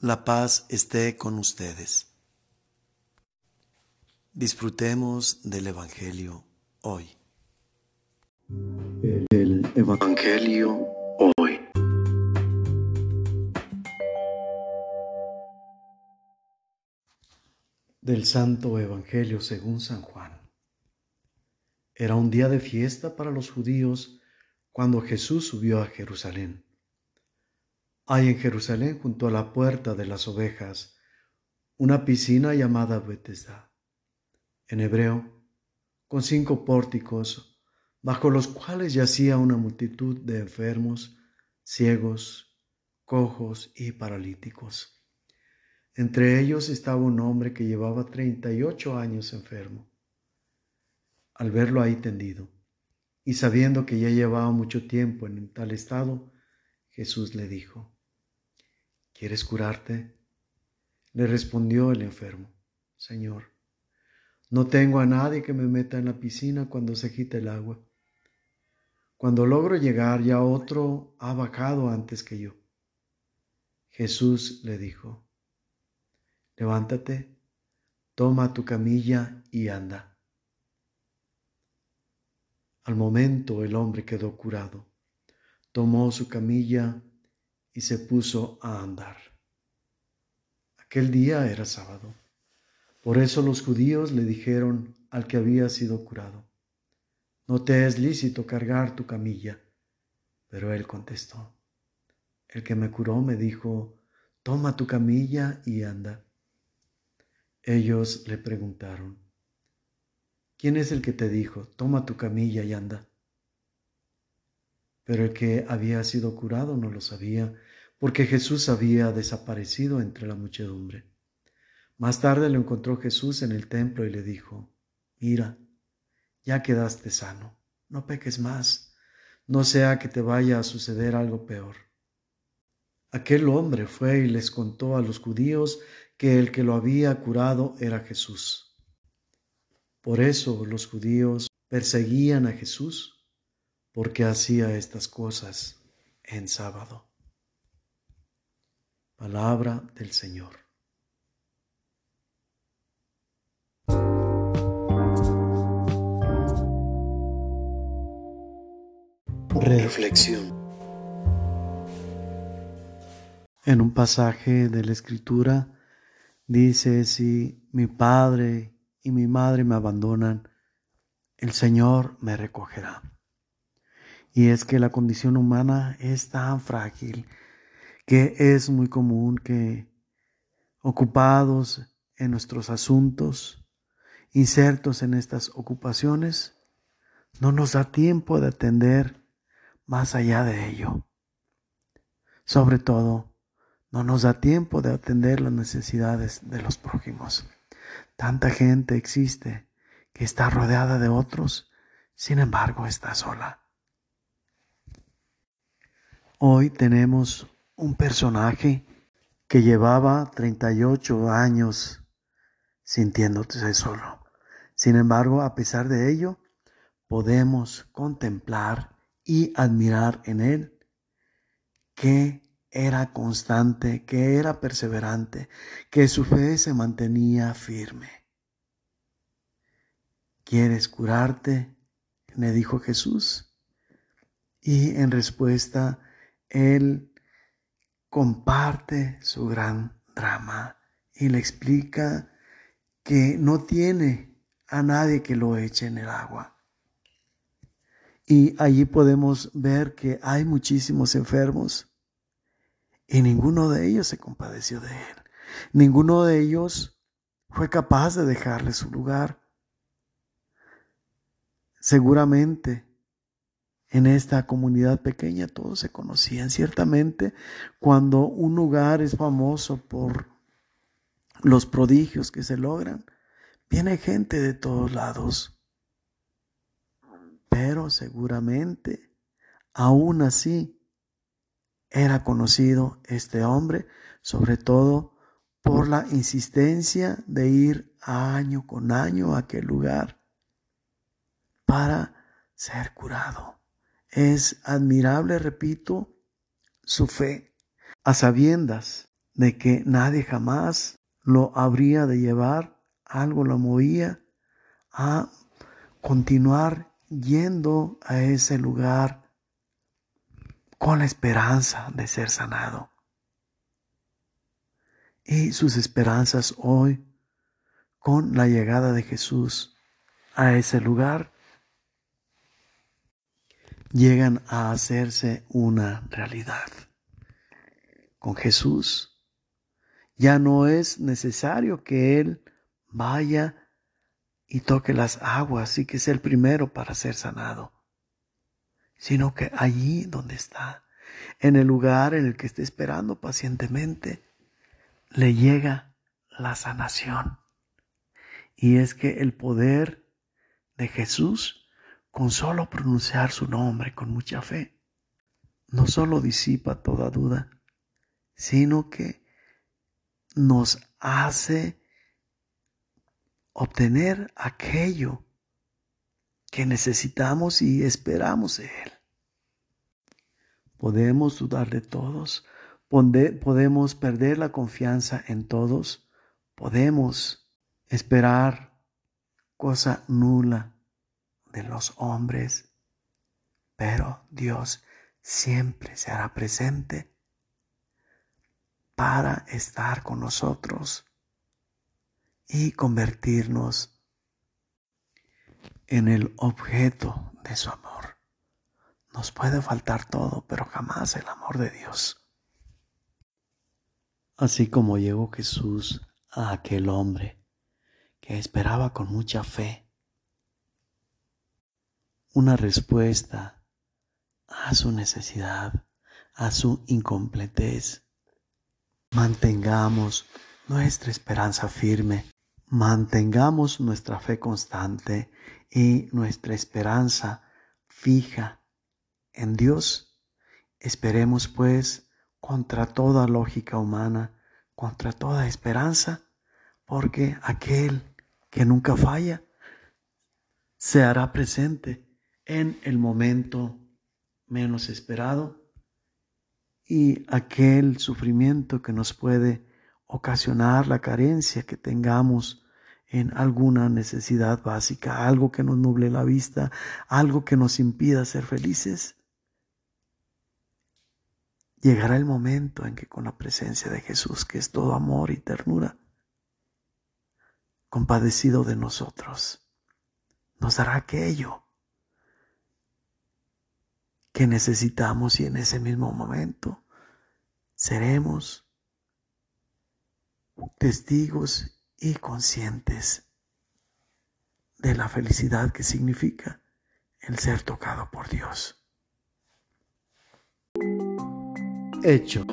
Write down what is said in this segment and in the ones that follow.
La paz esté con ustedes. Disfrutemos del Evangelio hoy. El Evangelio hoy. Del Santo Evangelio según San Juan. Era un día de fiesta para los judíos cuando Jesús subió a Jerusalén. Hay en Jerusalén, junto a la puerta de las ovejas, una piscina llamada Bethesda, en hebreo, con cinco pórticos, bajo los cuales yacía una multitud de enfermos, ciegos, cojos y paralíticos. Entre ellos estaba un hombre que llevaba treinta y ocho años enfermo. Al verlo ahí tendido, y sabiendo que ya llevaba mucho tiempo en tal estado, Jesús le dijo, ¿Quieres curarte? Le respondió el enfermo, Señor, no tengo a nadie que me meta en la piscina cuando se quite el agua. Cuando logro llegar ya otro ha bajado antes que yo. Jesús le dijo, levántate, toma tu camilla y anda. Al momento el hombre quedó curado, tomó su camilla y se puso a andar. Aquel día era sábado. Por eso los judíos le dijeron al que había sido curado, no te es lícito cargar tu camilla. Pero él contestó, el que me curó me dijo, toma tu camilla y anda. Ellos le preguntaron, ¿quién es el que te dijo, toma tu camilla y anda? Pero el que había sido curado no lo sabía, porque Jesús había desaparecido entre la muchedumbre. Más tarde lo encontró Jesús en el templo y le dijo, mira, ya quedaste sano, no peques más, no sea que te vaya a suceder algo peor. Aquel hombre fue y les contó a los judíos que el que lo había curado era Jesús. Por eso los judíos perseguían a Jesús porque hacía estas cosas en sábado. Palabra del Señor. Reflexión. En un pasaje de la Escritura dice, si mi padre y mi madre me abandonan, el Señor me recogerá. Y es que la condición humana es tan frágil que es muy común que ocupados en nuestros asuntos, insertos en estas ocupaciones, no nos da tiempo de atender más allá de ello. Sobre todo, no nos da tiempo de atender las necesidades de los prójimos. Tanta gente existe que está rodeada de otros, sin embargo está sola. Hoy tenemos un personaje que llevaba 38 años sintiéndose solo. Sin embargo, a pesar de ello, podemos contemplar y admirar en él que era constante, que era perseverante, que su fe se mantenía firme. ¿Quieres curarte? le dijo Jesús. Y en respuesta, él comparte su gran drama y le explica que no tiene a nadie que lo eche en el agua. Y allí podemos ver que hay muchísimos enfermos y ninguno de ellos se compadeció de él. Ninguno de ellos fue capaz de dejarle su lugar. Seguramente en esta comunidad pequeña todos se conocían. Ciertamente, cuando un lugar es famoso por los prodigios que se logran, viene gente de todos lados. Pero seguramente, aún así, era conocido este hombre, sobre todo por la insistencia de ir año con año a aquel lugar para ser curado. Es admirable, repito, su fe, a sabiendas de que nadie jamás lo habría de llevar, algo lo movía a continuar yendo a ese lugar con la esperanza de ser sanado. Y sus esperanzas hoy, con la llegada de Jesús a ese lugar, llegan a hacerse una realidad. Con Jesús ya no es necesario que Él vaya y toque las aguas y que sea el primero para ser sanado, sino que allí donde está, en el lugar en el que esté esperando pacientemente, le llega la sanación. Y es que el poder de Jesús, con solo pronunciar su nombre con mucha fe, no solo disipa toda duda, sino que nos hace obtener aquello que necesitamos y esperamos de Él. Podemos dudar de todos, podemos perder la confianza en todos, podemos esperar cosa nula de los hombres, pero Dios siempre se hará presente para estar con nosotros y convertirnos en el objeto de su amor. Nos puede faltar todo, pero jamás el amor de Dios. Así como llegó Jesús a aquel hombre que esperaba con mucha fe una respuesta a su necesidad, a su incompletez. Mantengamos nuestra esperanza firme Mantengamos nuestra fe constante y nuestra esperanza fija en Dios. Esperemos pues contra toda lógica humana, contra toda esperanza, porque aquel que nunca falla se hará presente en el momento menos esperado y aquel sufrimiento que nos puede ocasionar la carencia que tengamos en alguna necesidad básica, algo que nos nuble la vista, algo que nos impida ser felices. Llegará el momento en que con la presencia de Jesús, que es todo amor y ternura, compadecido de nosotros, nos dará aquello que necesitamos y en ese mismo momento seremos testigos y conscientes de la felicidad que significa el ser tocado por Dios. Hecho.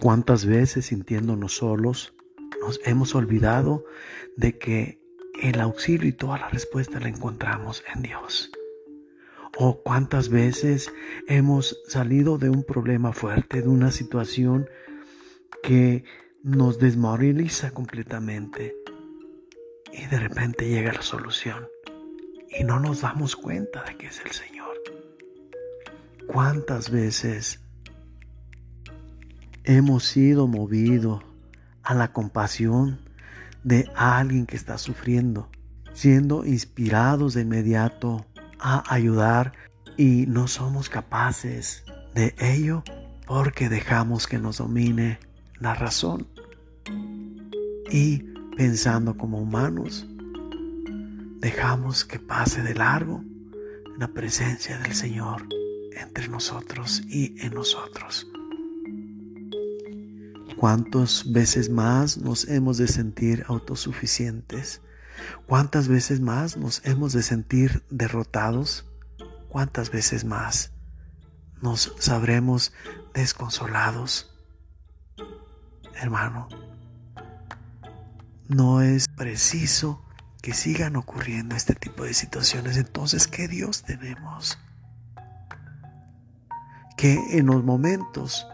¿Cuántas veces sintiéndonos solos nos hemos olvidado de que el auxilio y toda la respuesta la encontramos en Dios? ¿O cuántas veces hemos salido de un problema fuerte, de una situación que nos desmoraliza completamente y de repente llega la solución y no nos damos cuenta de que es el Señor? ¿Cuántas veces hemos sido movidos a la compasión de alguien que está sufriendo, siendo inspirados de inmediato a ayudar y no somos capaces de ello porque dejamos que nos domine la razón. Y pensando como humanos, dejamos que pase de largo la presencia del Señor entre nosotros y en nosotros. ¿Cuántas veces más nos hemos de sentir autosuficientes? ¿Cuántas veces más nos hemos de sentir derrotados? ¿Cuántas veces más nos sabremos desconsolados? Hermano, no es preciso que sigan ocurriendo este tipo de situaciones. Entonces, ¿qué Dios tenemos? Que en los momentos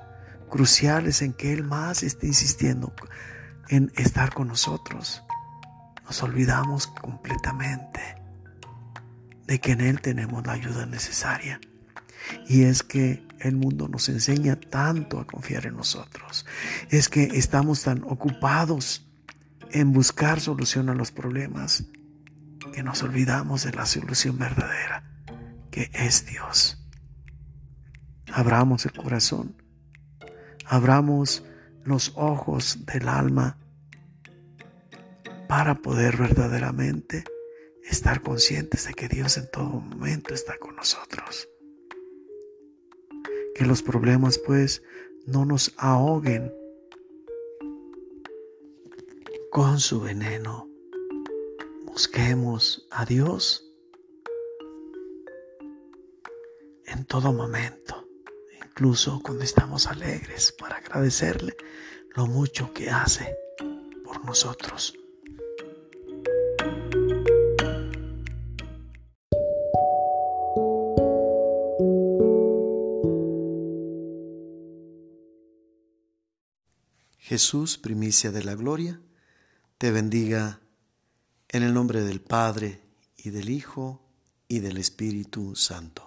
cruciales en que Él más está insistiendo en estar con nosotros, nos olvidamos completamente de que en Él tenemos la ayuda necesaria. Y es que el mundo nos enseña tanto a confiar en nosotros. Es que estamos tan ocupados en buscar solución a los problemas que nos olvidamos de la solución verdadera, que es Dios. Abramos el corazón, abramos los ojos del alma para poder verdaderamente estar conscientes de que Dios en todo momento está con nosotros. Que los problemas pues no nos ahoguen con su veneno. Busquemos a Dios en todo momento, incluso cuando estamos alegres, para agradecerle lo mucho que hace por nosotros. Jesús, primicia de la gloria, te bendiga en el nombre del Padre y del Hijo y del Espíritu Santo.